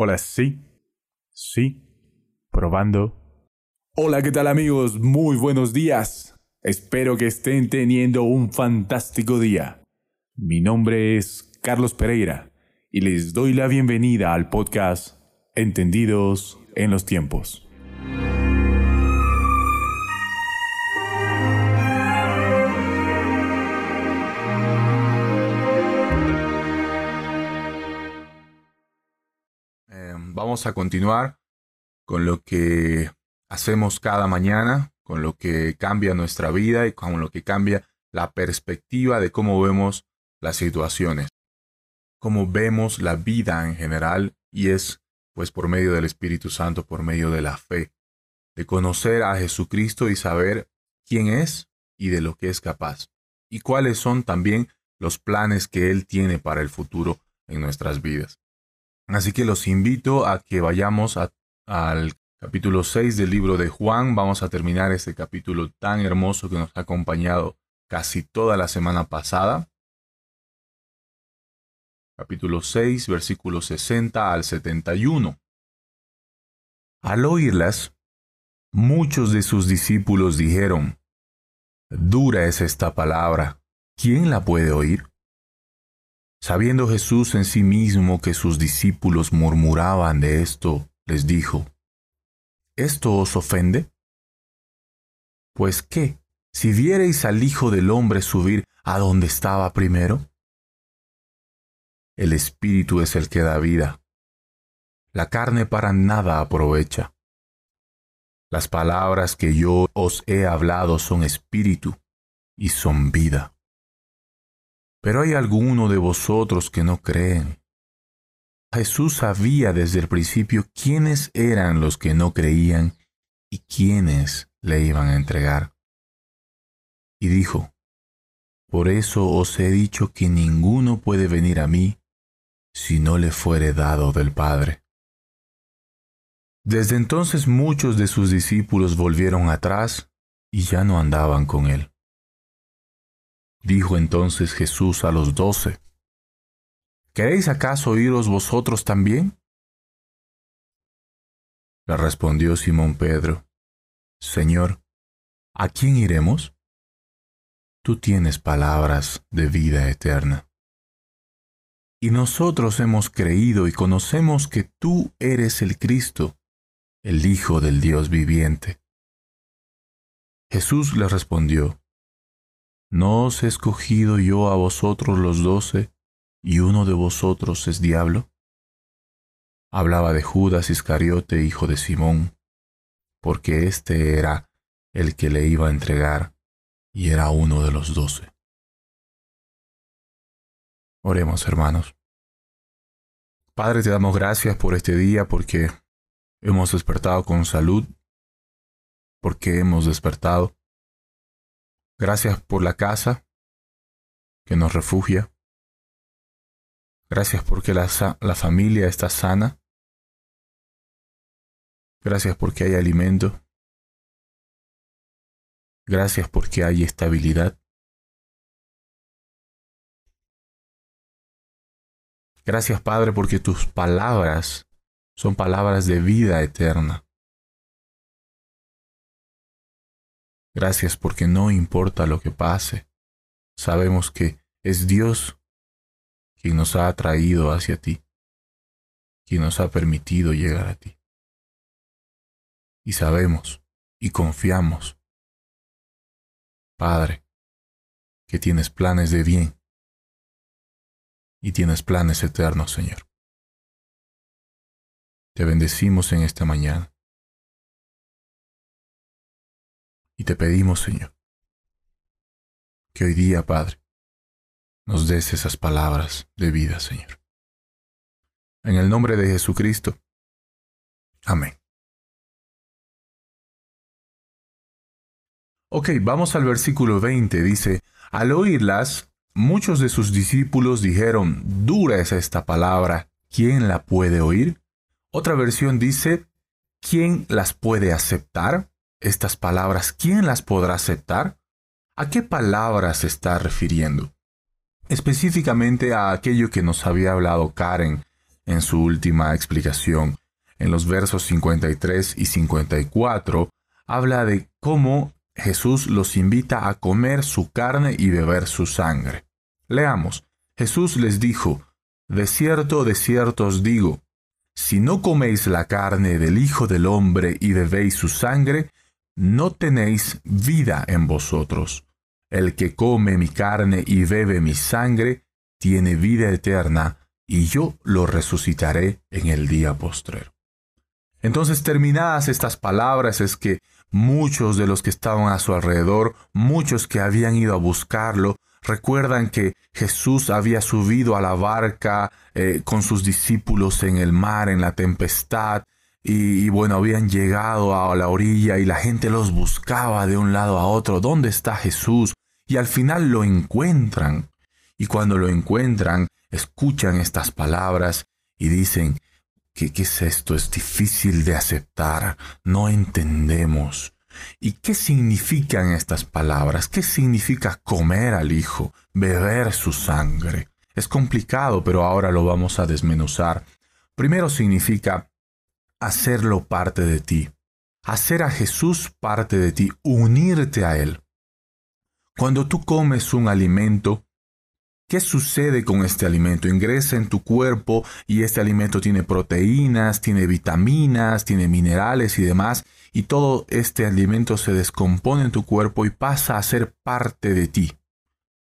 Hola, sí. Sí. Probando. Hola, ¿qué tal amigos? Muy buenos días. Espero que estén teniendo un fantástico día. Mi nombre es Carlos Pereira y les doy la bienvenida al podcast Entendidos en los tiempos. Vamos a continuar con lo que hacemos cada mañana, con lo que cambia nuestra vida y con lo que cambia la perspectiva de cómo vemos las situaciones, cómo vemos la vida en general y es pues por medio del Espíritu Santo, por medio de la fe, de conocer a Jesucristo y saber quién es y de lo que es capaz, y cuáles son también los planes que Él tiene para el futuro en nuestras vidas. Así que los invito a que vayamos al capítulo 6 del libro de Juan. Vamos a terminar este capítulo tan hermoso que nos ha acompañado casi toda la semana pasada. Capítulo 6, versículos 60 al 71. Al oírlas, muchos de sus discípulos dijeron, Dura es esta palabra, ¿quién la puede oír? Sabiendo Jesús en sí mismo que sus discípulos murmuraban de esto, les dijo, ¿Esto os ofende? Pues qué, si viereis al Hijo del Hombre subir a donde estaba primero? El Espíritu es el que da vida. La carne para nada aprovecha. Las palabras que yo os he hablado son espíritu y son vida. Pero hay alguno de vosotros que no creen. Jesús sabía desde el principio quiénes eran los que no creían y quiénes le iban a entregar. Y dijo, Por eso os he dicho que ninguno puede venir a mí si no le fuere dado del Padre. Desde entonces muchos de sus discípulos volvieron atrás y ya no andaban con él. Dijo entonces Jesús a los doce, ¿Queréis acaso iros vosotros también? Le respondió Simón Pedro, Señor, ¿a quién iremos? Tú tienes palabras de vida eterna. Y nosotros hemos creído y conocemos que tú eres el Cristo, el Hijo del Dios viviente. Jesús le respondió, ¿No os he escogido yo a vosotros los doce, y uno de vosotros es diablo? Hablaba de Judas Iscariote, hijo de Simón, porque éste era el que le iba a entregar, y era uno de los doce. Oremos, hermanos. Padre, te damos gracias por este día, porque hemos despertado con salud, porque hemos despertado Gracias por la casa que nos refugia. Gracias porque la, familia está sana. Gracias porque hay alimento. Gracias porque hay estabilidad. Gracias Padre porque tus palabras son palabras de vida eterna. Gracias porque no importa lo que pase, sabemos que es Dios quien nos ha atraído hacia ti, quien nos ha permitido llegar a ti. Y sabemos y confiamos, Padre, que tienes planes de bien y tienes planes eternos, Señor. Te bendecimos en esta mañana. Y te pedimos, Señor, que hoy día, Padre, nos des esas palabras de vida, Señor. En el nombre de Jesucristo. Amén. Ok, vamos al versículo 20. Dice, al oírlas, muchos de sus discípulos dijeron, dura es esta palabra, ¿quién la puede oír? Otra versión dice, ¿quién las puede aceptar? Estas palabras, ¿quién las podrá aceptar? ¿A qué palabras se está refiriendo? Específicamente a aquello que nos había hablado Karen en su última explicación. En los versos 53 y 54 habla de cómo Jesús los invita a comer su carne y beber su sangre. Leamos. Jesús les dijo, De cierto, de cierto os digo, si no coméis la carne del Hijo del Hombre y bebéis su sangre, no tenéis vida en vosotros. El que come mi carne y bebe mi sangre, tiene vida eterna, y yo lo resucitaré en el día postrero. Entonces, terminadas estas palabras, es que muchos de los que estaban a su alrededor, muchos que habían ido a buscarlo, recuerdan que Jesús había subido a la barca eh, con sus discípulos en el mar, en la tempestad, y, bueno, habían llegado a la orilla y la gente los buscaba de un lado a otro. ¿Dónde está Jesús? Y al final lo encuentran. Y cuando lo encuentran, escuchan estas palabras y dicen, ¿qué, qué es esto? Es difícil de aceptar, no entendemos. ¿Y qué significan estas palabras? ¿Qué significa comer al Hijo, beber su sangre? Es complicado, pero ahora lo vamos a desmenuzar. Primero significa hacerlo parte de ti, hacer a Jesús parte de ti, unirte a Él. Cuando tú comes un alimento, ¿Qué sucede con este alimento? Ingresa en tu cuerpo y este alimento tiene proteínas, tiene vitaminas, tiene minerales y demás, y todo este alimento se descompone en tu cuerpo y pasa a ser parte de ti.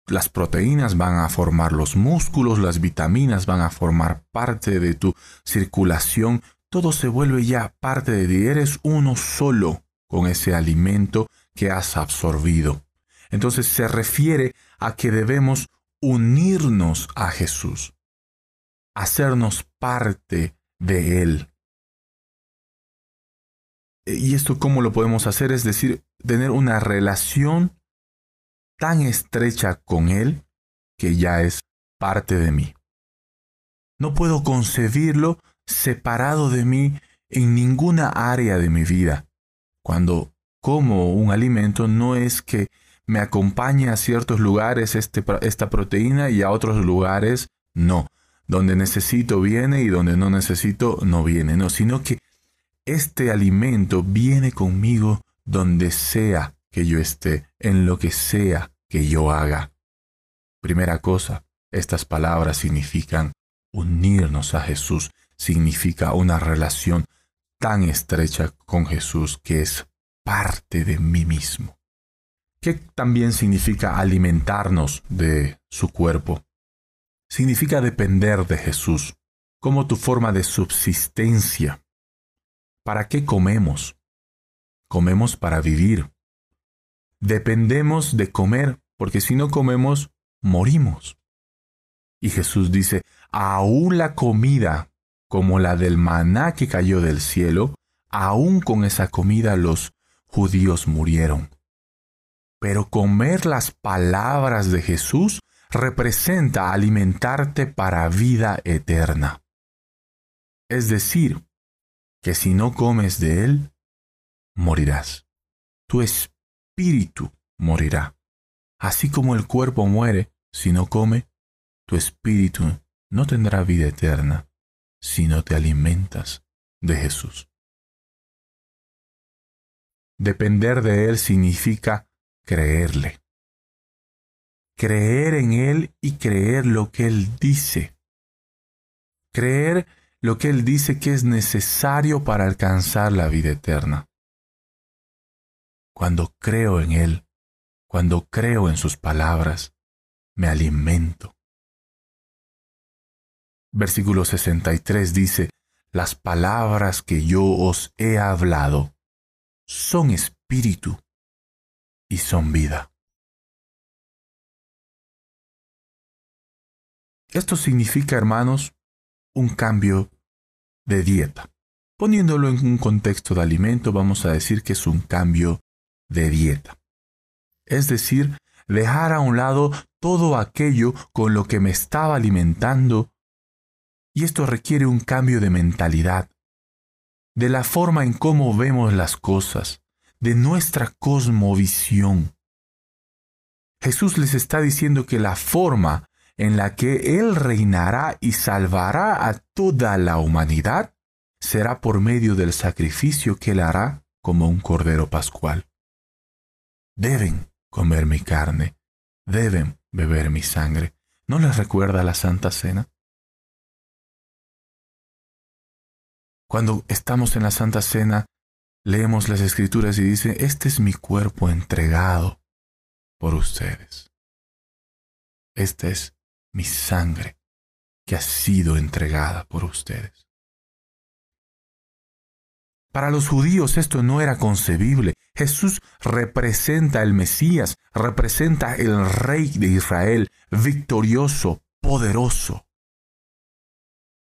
Las proteínas van a formar los músculos, las vitaminas van a formar parte de tu circulación, todo se vuelve ya parte de ti, eres uno solo con ese alimento que has absorbido. Entonces se refiere a que debemos unirnos a Jesús, hacernos parte de Él. ¿Y esto cómo lo podemos hacer? Es decir, tener una relación tan estrecha con Él que ya es parte de mí. No puedo concebirlo separado de mí en ninguna área de mi vida. Cuando como un alimento no es que me acompaña a ciertos lugares este, esta proteína y a otros lugares no. Donde necesito viene y donde no necesito no viene, no, sino que este alimento viene conmigo donde sea que yo esté, en lo que sea que yo haga. Primera cosa, estas palabras significan unirnos a Jesús, significa una relación tan estrecha con Jesús que es parte de mí mismo. ¿Qué también significa alimentarnos de su cuerpo? Significa depender de Jesús como tu forma de subsistencia. ¿Para qué comemos? Comemos para vivir. Dependemos de comer porque si no comemos, morimos. Y Jesús dice, aún la comida como la del maná que cayó del cielo, aún con esa comida los judíos murieron. Pero comer las palabras de Jesús representa alimentarte para vida eterna. Es decir, que si no comes de Él, morirás. Tu espíritu morirá. Así como el cuerpo muere si no come, tu espíritu no tendrá vida eterna si no te alimentas de Jesús. Depender de Él significa creerle. Creer en Él y creer lo que Él dice. Creer lo que Él dice que es necesario para alcanzar la vida eterna. Cuando creo en Él, cuando creo en sus palabras, me alimento. Versículo 63 dice, las palabras que yo os he hablado son espíritu y son vida. Esto significa, hermanos, un cambio de dieta. Poniéndolo en un contexto de alimento, vamos a decir que es un cambio de dieta. Es decir, dejar a un lado todo aquello con lo que me estaba alimentando. Y esto requiere un cambio de mentalidad, de la forma en cómo vemos las cosas, de nuestra cosmovisión. Jesús les está diciendo que la forma en la que Él reinará y salvará a toda la humanidad, será por medio del sacrificio que Él hará como un cordero pascual. Deben comer mi carne, deben beber mi sangre. ¿No les recuerda la Santa Cena? Cuando estamos en la Santa Cena, leemos las Escrituras y dice, este es mi cuerpo entregado por ustedes. Esta es mi sangre que ha sido entregada por ustedes. Para los judíos esto no era concebible. Jesús representa el Mesías, representa el Rey de Israel, victorioso, poderoso.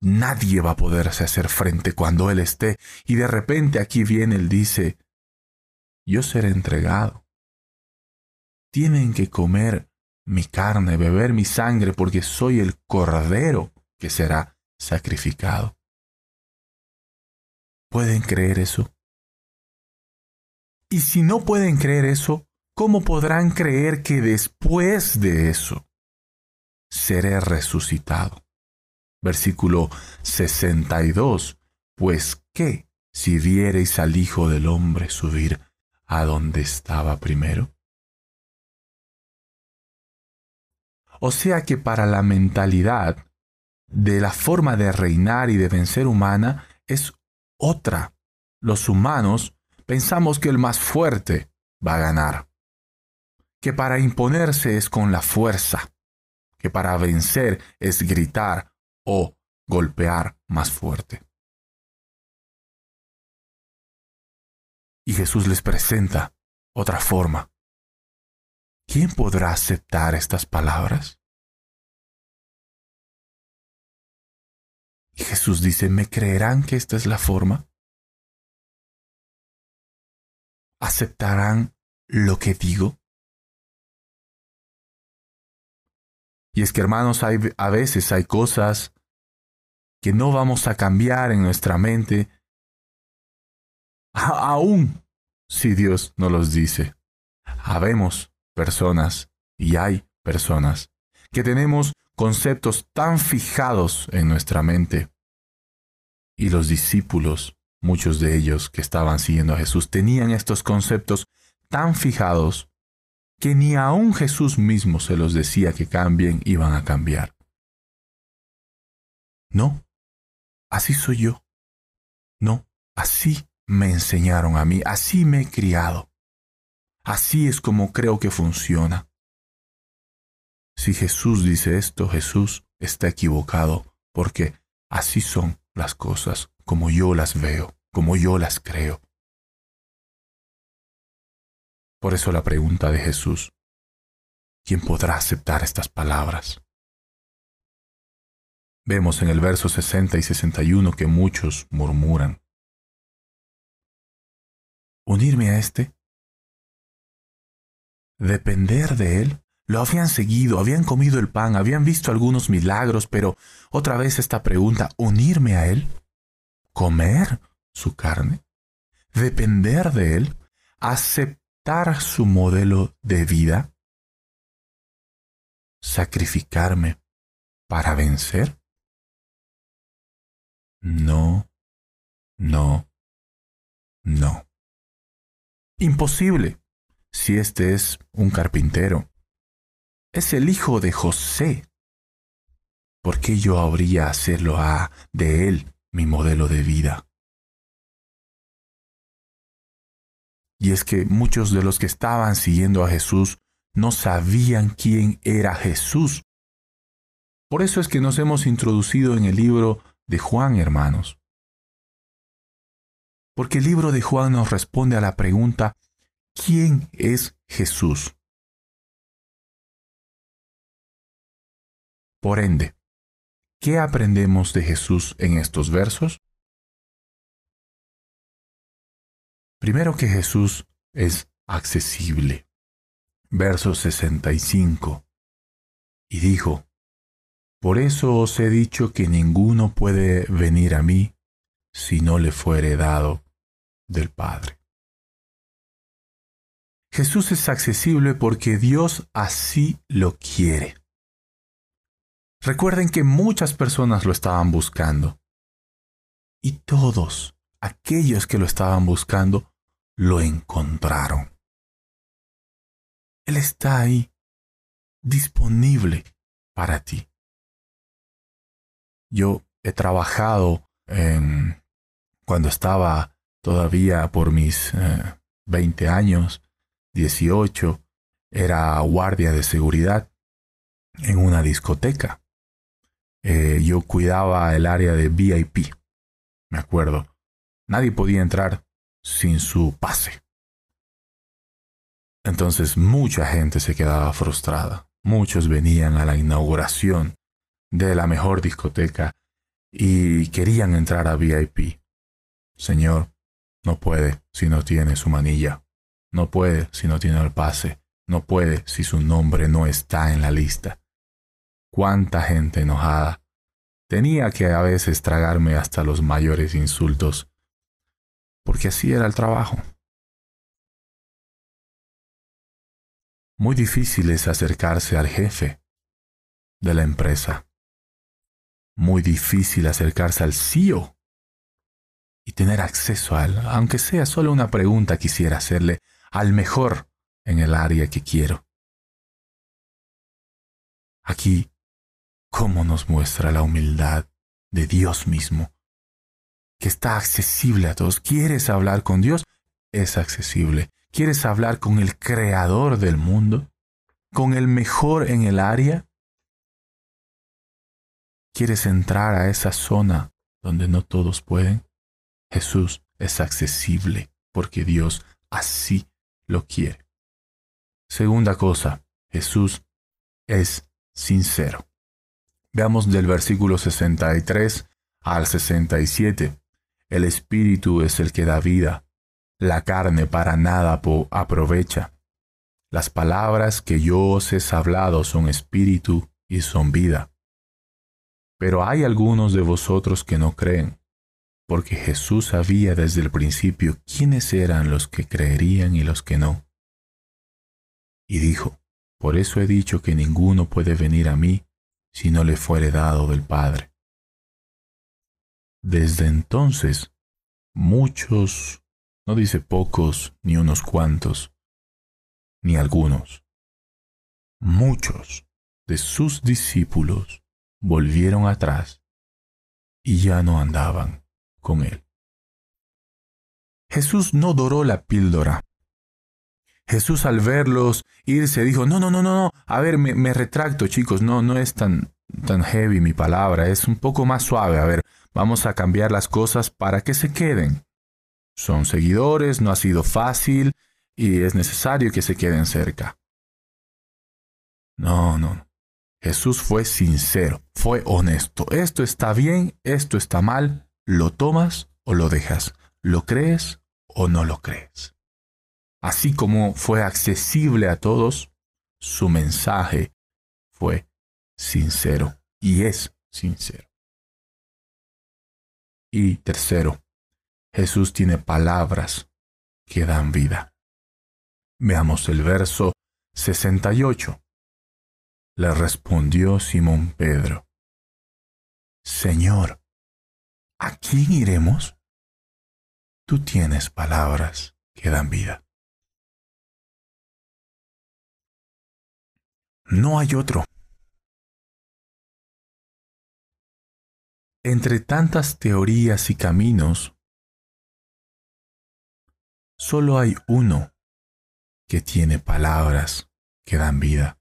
Nadie va a poderse hacer frente cuando Él esté. Y de repente aquí viene Él dice, yo seré entregado. Tienen que comer mi carne, beber mi sangre, porque soy el cordero que será sacrificado. ¿Pueden creer eso? Y si no pueden creer eso, ¿cómo podrán creer que después de eso seré resucitado? Versículo 62. Pues qué si viereis al Hijo del Hombre subir a donde estaba primero? O sea que para la mentalidad de la forma de reinar y de vencer humana es otra. Los humanos pensamos que el más fuerte va a ganar, que para imponerse es con la fuerza, que para vencer es gritar o golpear más fuerte. Y Jesús les presenta otra forma. ¿Quién podrá aceptar estas palabras? Y Jesús dice, ¿me creerán que esta es la forma? ¿Aceptarán lo que digo? Y es que hermanos, hay, a veces hay cosas que no vamos a cambiar en nuestra mente, aún si Dios no los dice. Habemos personas, y hay personas, que tenemos conceptos tan fijados en nuestra mente. Y los discípulos, muchos de ellos que estaban siguiendo a Jesús, tenían estos conceptos tan fijados que ni aun Jesús mismo se los decía que cambien, iban a cambiar. No, así soy yo. No, así me enseñaron a mí, así me he criado. Así es como creo que funciona. Si Jesús dice esto, Jesús está equivocado, porque así son las cosas, como yo las veo, como yo las creo. Por eso la pregunta de Jesús, ¿quién podrá aceptar estas palabras? Vemos en el verso 60 y 61 que muchos murmuran. ¿Unirme a este? ¿Depender de él? Lo habían seguido, habían comido el pan, habían visto algunos milagros, pero otra vez esta pregunta, ¿unirme a Él? ¿Comer su carne? ¿Depender de Él? ¿Aceptar su modelo de vida? ¿Sacrificarme para vencer? No, no, no. Imposible si este es un carpintero es el hijo de José. ¿Por qué yo habría hacerlo a de él mi modelo de vida? Y es que muchos de los que estaban siguiendo a Jesús no sabían quién era Jesús. Por eso es que nos hemos introducido en el libro de Juan, hermanos. Porque el libro de Juan nos responde a la pregunta, ¿quién es Jesús? Por ende, ¿qué aprendemos de Jesús en estos versos? Primero que Jesús es accesible. Verso 65. Y dijo, Por eso os he dicho que ninguno puede venir a mí si no le fuere dado del Padre. Jesús es accesible porque Dios así lo quiere. Recuerden que muchas personas lo estaban buscando. Y todos aquellos que lo estaban buscando lo encontraron. Él está ahí, disponible para ti. Yo he trabajado en, cuando estaba todavía por mis 20 eh, años, 18, era guardia de seguridad en una discoteca. Eh, yo cuidaba el área de VIP, me acuerdo. Nadie podía entrar sin su pase. Entonces mucha gente se quedaba frustrada. Muchos venían a la inauguración de la mejor discoteca y querían entrar a VIP. Señor, no puede si no tiene su manilla. No puede si no tiene el pase. No puede si su nombre no está en la lista. Cuánta gente enojada. Tenía que a veces tragarme hasta los mayores insultos, porque así era el trabajo. Muy difícil es acercarse al jefe de la empresa. Muy difícil acercarse al CEO y tener acceso a él, aunque sea solo una pregunta quisiera hacerle al mejor en el área que quiero. Aquí, ¿cómo nos muestra la humildad de Dios mismo? Que está accesible a todos. ¿Quieres hablar con Dios? Es accesible. ¿Quieres hablar con el creador del mundo? ¿Con el mejor en el área? ¿Quieres entrar a esa zona donde no todos pueden? Jesús es accesible porque Dios así lo quiere. Segunda cosa, Jesús es sincero. Veamos del versículo 63 al 67. El Espíritu es el que da vida. La carne para nada aprovecha. Las palabras que yo os he hablado son espíritu y son vida. Pero hay algunos de vosotros que no creen, porque Jesús sabía desde el principio quiénes eran los que creerían y los que no y dijo, Por eso he dicho que ninguno puede venir a mí si no le fuere dado del Padre. Desde entonces, muchos, no dice pocos ni unos cuantos, ni algunos, muchos de sus discípulos volvieron atrás y ya no andaban con él. Jesús no doró la píldora Jesús al verlos irse dijo, no, no, no, no, no, a ver, me, retracto chicos, no, no es tan, tan heavy mi palabra, es un poco más suave, a ver, vamos a cambiar las cosas para que se queden. Son seguidores, no ha sido fácil y es necesario que se queden cerca. No, no. Jesús fue sincero, fue honesto. Esto está bien, esto está mal, lo tomas o lo dejas, lo crees o no lo crees. Así como fue accesible a todos, su mensaje fue sincero y es sincero. Y tercero, Jesús tiene palabras que dan vida. Veamos el verso 68. Le respondió Simón Pedro, Señor, ¿a quién iremos? Tú tienes palabras que dan vida. No hay otro. Entre tantas teorías y caminos, solo hay uno que tiene palabras que dan vida.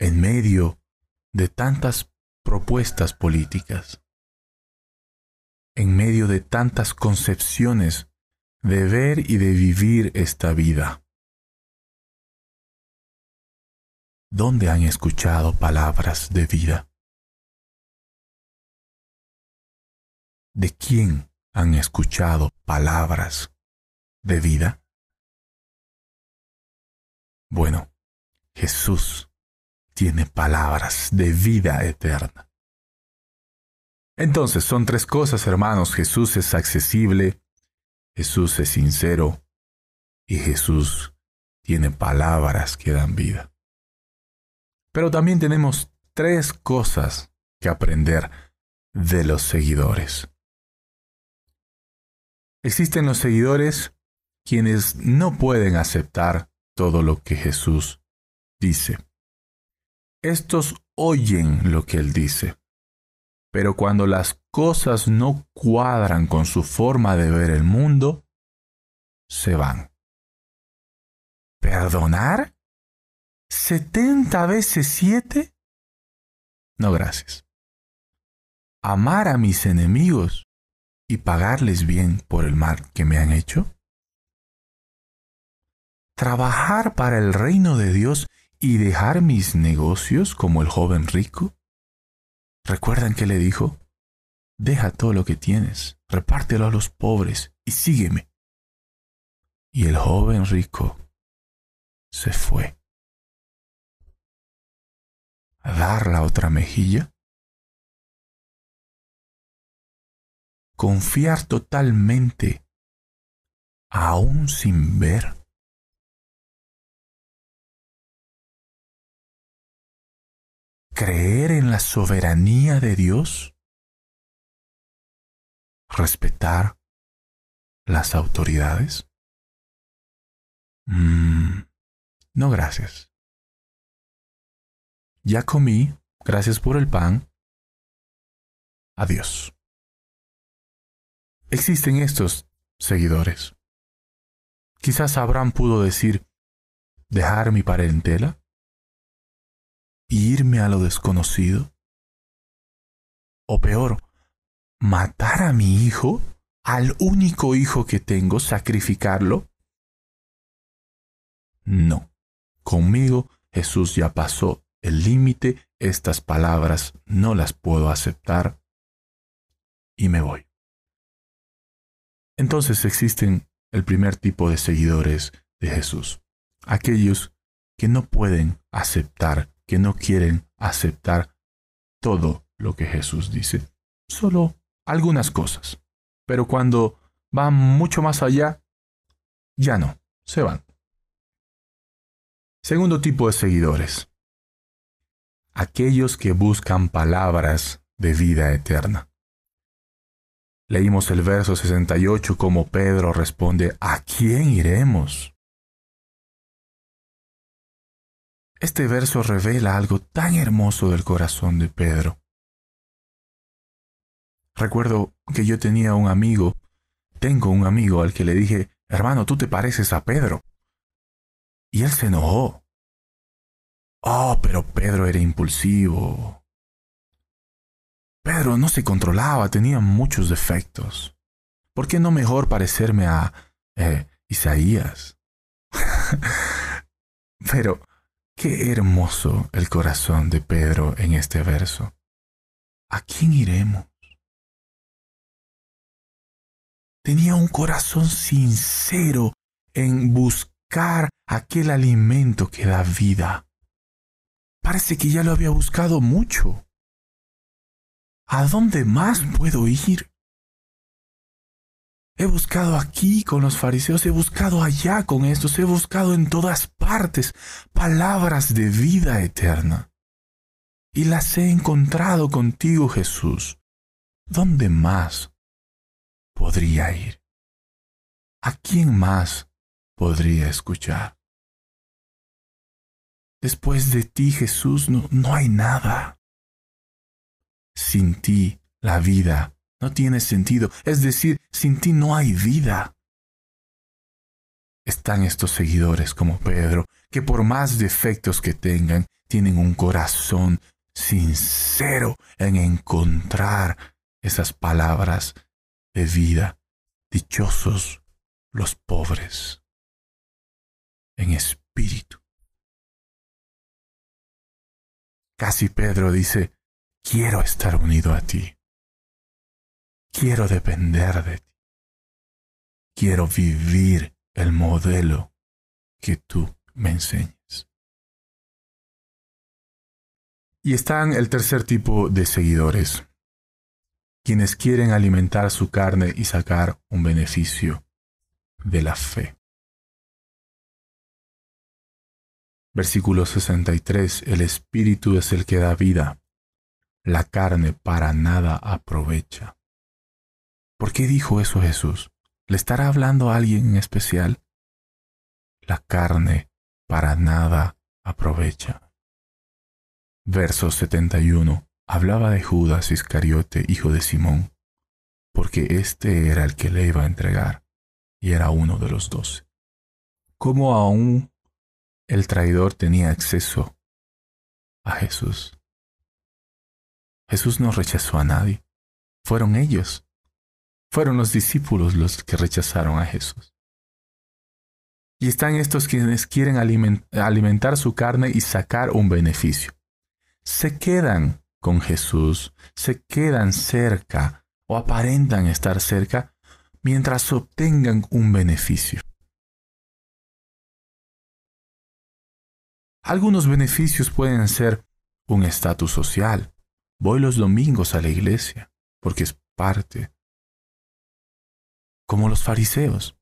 En medio de tantas propuestas políticas, en medio de tantas concepciones de ver y de vivir esta vida, ¿Dónde han escuchado palabras de vida? ¿De quién han escuchado palabras de vida? Bueno, Jesús tiene palabras de vida eterna. Entonces son tres cosas, hermanos. Jesús es accesible, Jesús es sincero y Jesús tiene palabras que dan vida. Pero también tenemos tres cosas que aprender de los seguidores. Existen los seguidores quienes no pueden aceptar todo lo que Jesús dice. Estos oyen lo que Él dice, pero cuando las cosas no cuadran con su forma de ver el mundo, se van. ¿Perdonar? ¿70 veces 7? No, gracias. ¿Amar a mis enemigos y pagarles bien por el mal que me han hecho? ¿Trabajar para el reino de Dios y dejar mis negocios como el joven rico? ¿Recuerdan que le dijo? Deja todo lo que tienes, repártelo a los pobres y sígueme. Y el joven rico se fue. ¿A dar la otra mejilla? Confiar totalmente, aún sin ver. Creer en la soberanía de Dios. Respetar las autoridades. Mm, no, gracias. Ya comí, gracias por el pan. Adiós. Existen estos seguidores. Quizás Abraham pudo decir, dejar mi parentela, irme a lo desconocido. O peor, matar a mi hijo, al único hijo que tengo, sacrificarlo no. Conmigo Jesús ya pasó el límite, estas palabras no las puedo aceptar y me voy. Entonces existen el primer tipo de seguidores de Jesús, aquellos que no pueden aceptar, que no quieren aceptar todo lo que Jesús dice, solo algunas cosas. Pero cuando van mucho más allá, ya no, se van. Segundo tipo de seguidores. Aquellos que buscan palabras de vida eterna. Leímos el verso 68 como Pedro responde, ¿a quién iremos? Este verso revela algo tan hermoso del corazón de Pedro. Recuerdo que yo tenía un amigo, tengo un amigo al que le dije, hermano, tú te pareces a Pedro. Y él se enojó. Oh, pero Pedro era impulsivo. Pedro no se controlaba, tenía muchos defectos. ¿Por qué no mejor parecerme a eh, Isaías? pero qué hermoso el corazón de Pedro en este verso. ¿A quién iremos? Tenía un corazón sincero en buscar aquel alimento que da vida. Parece que ya lo había buscado mucho. ¿A dónde más puedo ir? He buscado aquí con los fariseos, he buscado allá con estos, he buscado en todas partes palabras de vida eterna. Y las he encontrado contigo, Jesús. ¿Dónde más podría ir? ¿A quién más podría escuchar? Después de ti, Jesús, no, no hay nada. Sin ti, la vida no tiene sentido. Es decir, sin ti no hay vida. Están estos seguidores como Pedro, que por más defectos que tengan, tienen un corazón sincero en encontrar esas palabras de vida. Dichosos los pobres en espíritu. Casi Pedro dice, quiero estar unido a ti. Quiero depender de ti. Quiero vivir el modelo que tú me enseñes. Y están el tercer tipo de seguidores, quienes quieren alimentar su carne y sacar un beneficio de la fe. Versículo 63. El Espíritu es el que da vida. La carne para nada aprovecha. ¿Por qué dijo eso Jesús? ¿Le estará hablando a alguien en especial? La carne para nada aprovecha. Verso 71. Hablaba de Judas Iscariote, hijo de Simón, porque éste era el que le iba a entregar, y era uno de los doce. ¿Cómo aún el traidor tenía acceso a Jesús? Jesús no rechazó a nadie. Fueron ellos. Fueron los discípulos los que rechazaron a Jesús. Y están estos quienes quieren alimentar su carne y sacar un beneficio. Se quedan con Jesús, se quedan cerca o aparentan estar cerca mientras obtengan un beneficio. Algunos beneficios pueden ser un estatus social. Voy los domingos a la iglesia porque es parte. Como los fariseos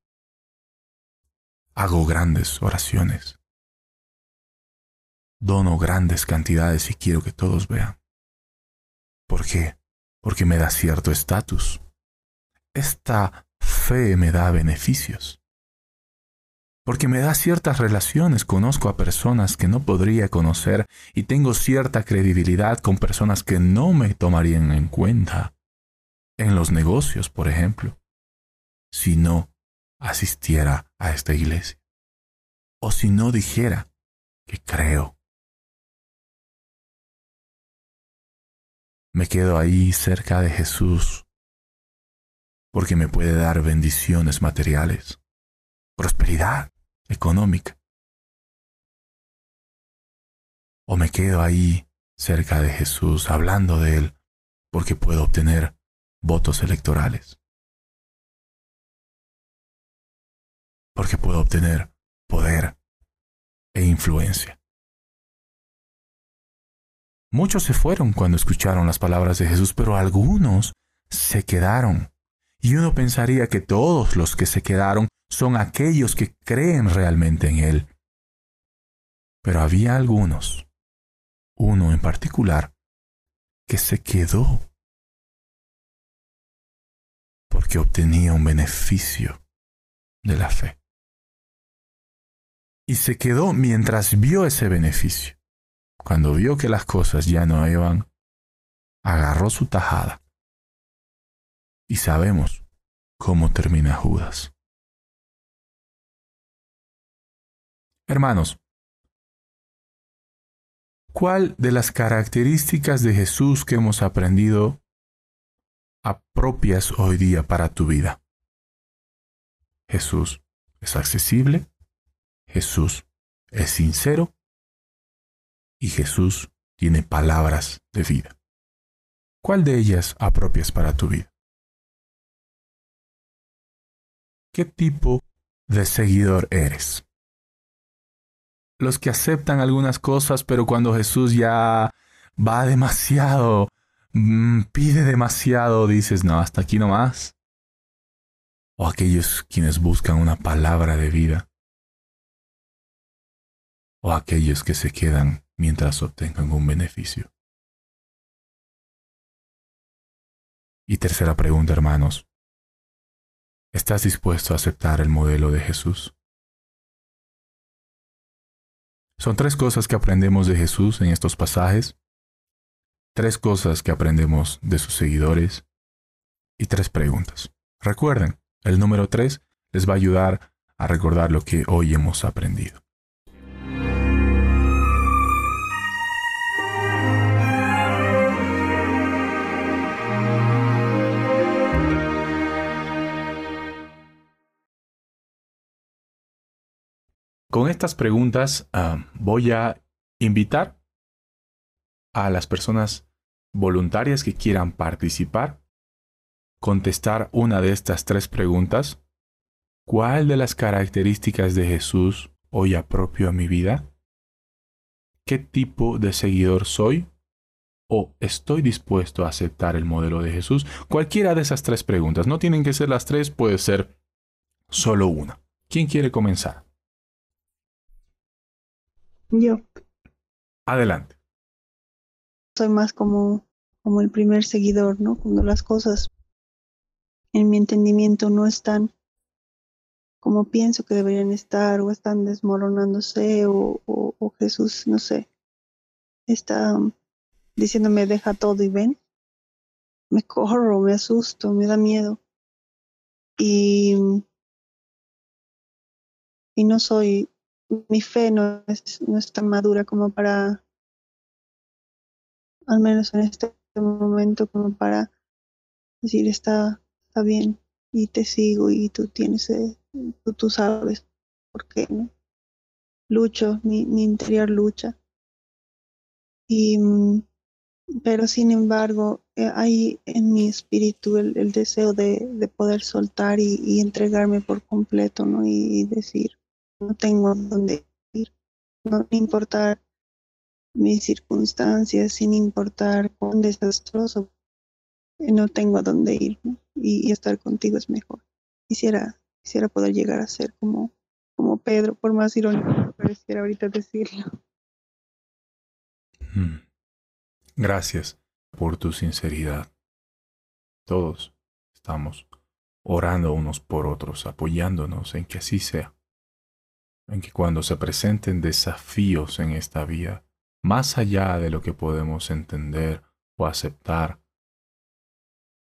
hago grandes oraciones. Dono grandes cantidades y quiero que todos vean. ¿Por qué? Porque me da cierto estatus. Esta fe me da beneficios. Porque me da ciertas relaciones, conozco a personas que no podría conocer y tengo cierta credibilidad con personas que no me tomarían en cuenta. En los negocios, por ejemplo. Si no asistiera a esta iglesia. O si no dijera que creo. Me quedo ahí cerca de Jesús porque me puede dar bendiciones materiales, prosperidad económica. O me quedo ahí cerca de Jesús hablando de Él porque puedo obtener votos electorales. Porque puedo obtener poder e influencia. Muchos se fueron cuando escucharon las palabras de Jesús, pero algunos se quedaron. Y uno pensaría que todos los que se quedaron son aquellos que creen realmente en Él. Pero había algunos, uno en particular, que se quedó porque obtenía un beneficio de la fe y se quedó mientras vio ese beneficio. Cuando vio que las cosas ya no iban, agarró su tajada. Y sabemos cómo termina Judas. Hermanos, ¿cuál de las características de Jesús que hemos aprendido apropias hoy día para tu vida? Jesús es accesible, Jesús es sincero y Jesús tiene palabras de vida. ¿Cuál de ellas apropias para tu vida? ¿Qué tipo de seguidor eres? Los que aceptan algunas cosas, pero cuando Jesús ya va demasiado, mm, pide demasiado, dices, no, hasta aquí nomás. O aquellos quienes buscan una palabra de vida o aquellos que se quedan mientras obtengan un beneficio. Y tercera pregunta, hermanos. ¿Estás dispuesto a aceptar el modelo de Jesús? Son tres cosas que aprendemos de Jesús en estos pasajes, tres cosas que aprendemos de sus seguidores y tres preguntas. Recuerden, el número tres les va a ayudar a recordar lo que hoy hemos aprendido. Con estas preguntas ah, voy a invitar a las personas voluntarias que quieran participar, contestar una de estas tres preguntas. ¿Cuál de las características de Jesús hoy apropio a mi vida? ¿Qué tipo de seguidor soy? ¿O estoy dispuesto a aceptar el modelo de Jesús? Cualquiera de esas tres preguntas. No tienen que ser las tres, puede ser solo una. ¿Quién quiere comenzar? Yo. Adelante. Soy más como, como el primer seguidor, ¿no? Cuando las cosas en mi entendimiento no están como pienso que deberían estar o están desmoronándose o, o Jesús, no sé, está diciéndome deja todo y ven, me corro, me asusto, me da miedo. Y, y no soy, mi fe no es, no es tan madura como para, al menos en este momento, como para decir está, está bien y te sigo y tú tienes, eh, tú, tú sabes por qué, ¿no? Lucho, mi, mi interior lucha. Y, pero sin embargo, eh, hay en mi espíritu el, el deseo de, de, poder soltar y, y, entregarme por completo, ¿no? Y decir, no tengo dónde ir, no importar mis circunstancias, sin importar cuán desastroso, no tengo a dónde ir, y, estar contigo es mejor. Quisiera, quisiera poder llegar a ser como, como Pedro, por más irónico que pareciera ahorita decirlo. Hmm. Gracias por tu sinceridad. Todos estamos orando unos por otros, apoyándonos en que así sea. En que cuando se presenten desafíos en esta vida, más allá de lo que podemos entender o aceptar,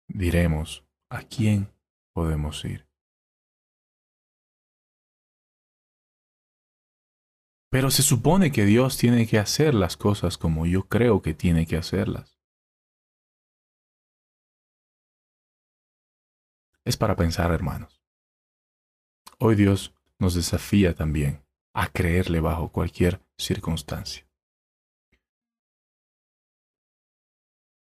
diremos a quién podemos ir. Pero se supone que Dios tiene que hacer las cosas como yo creo que tiene que hacerlas. Es para pensar, hermanos. Hoy Dios nos desafía también a creerle bajo cualquier circunstancia.